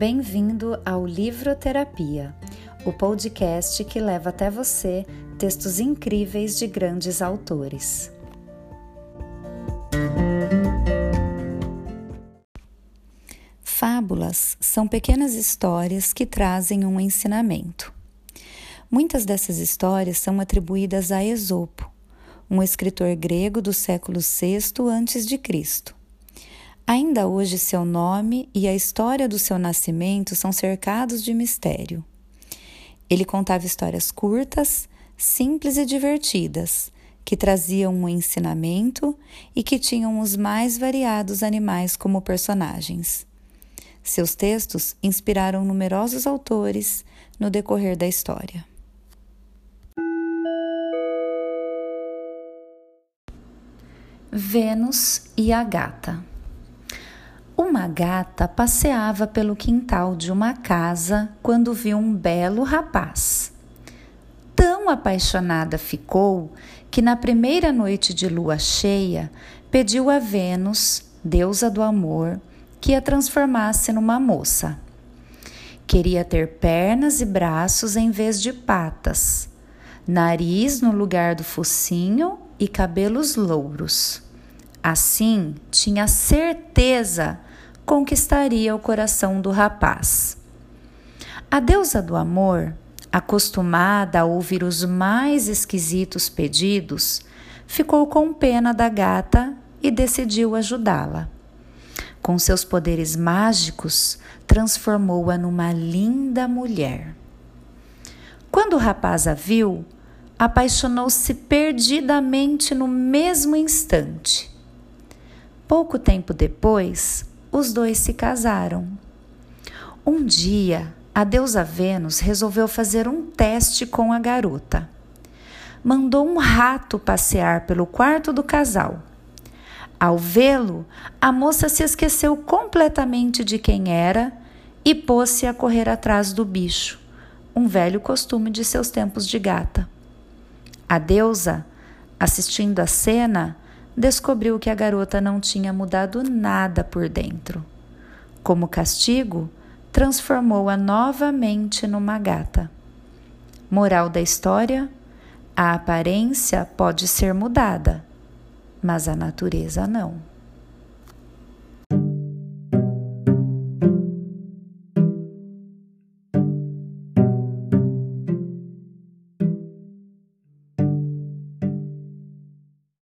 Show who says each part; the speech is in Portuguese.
Speaker 1: Bem-vindo ao Livroterapia, o podcast que leva até você textos incríveis de grandes autores. Fábulas são pequenas histórias que trazem um ensinamento. Muitas dessas histórias são atribuídas a Esopo, um escritor grego do século VI a.C. Ainda hoje, seu nome e a história do seu nascimento são cercados de mistério. Ele contava histórias curtas, simples e divertidas, que traziam um ensinamento e que tinham os mais variados animais como personagens. Seus textos inspiraram numerosos autores no decorrer da história. Vênus e a Gata Uma gata passeava pelo quintal de uma casa quando viu um belo rapaz. Tão apaixonada ficou que, na primeira noite de lua cheia, pediu a Vênus, deusa do amor, que a transformasse numa moça. Queria ter pernas e braços em vez de patas, nariz no lugar do focinho e cabelos louros. Assim, tinha certeza conquistaria o coração do rapaz. A deusa do amor, acostumada a ouvir os mais esquisitos pedidos, ficou com pena da gata e decidiu ajudá-la. Com seus poderes mágicos, transformou-a numa linda mulher. Quando o rapaz a viu, apaixonou-se perdidamente no mesmo instante. Pouco tempo depois, os dois se casaram. Um dia, a deusa Vênus resolveu fazer um teste com a garota. Mandou um rato passear pelo quarto do casal. Ao vê-lo, a moça se esqueceu completamente de quem era e pôs-se a correr atrás do bicho, um velho costume de seus tempos de gata. A deusa, assistindo a cena, descobriu que a garota não tinha mudado nada por dentro. Como castigo, transformou-a novamente numa gata. Moral da história: a aparência pode ser mudada, mas a natureza não.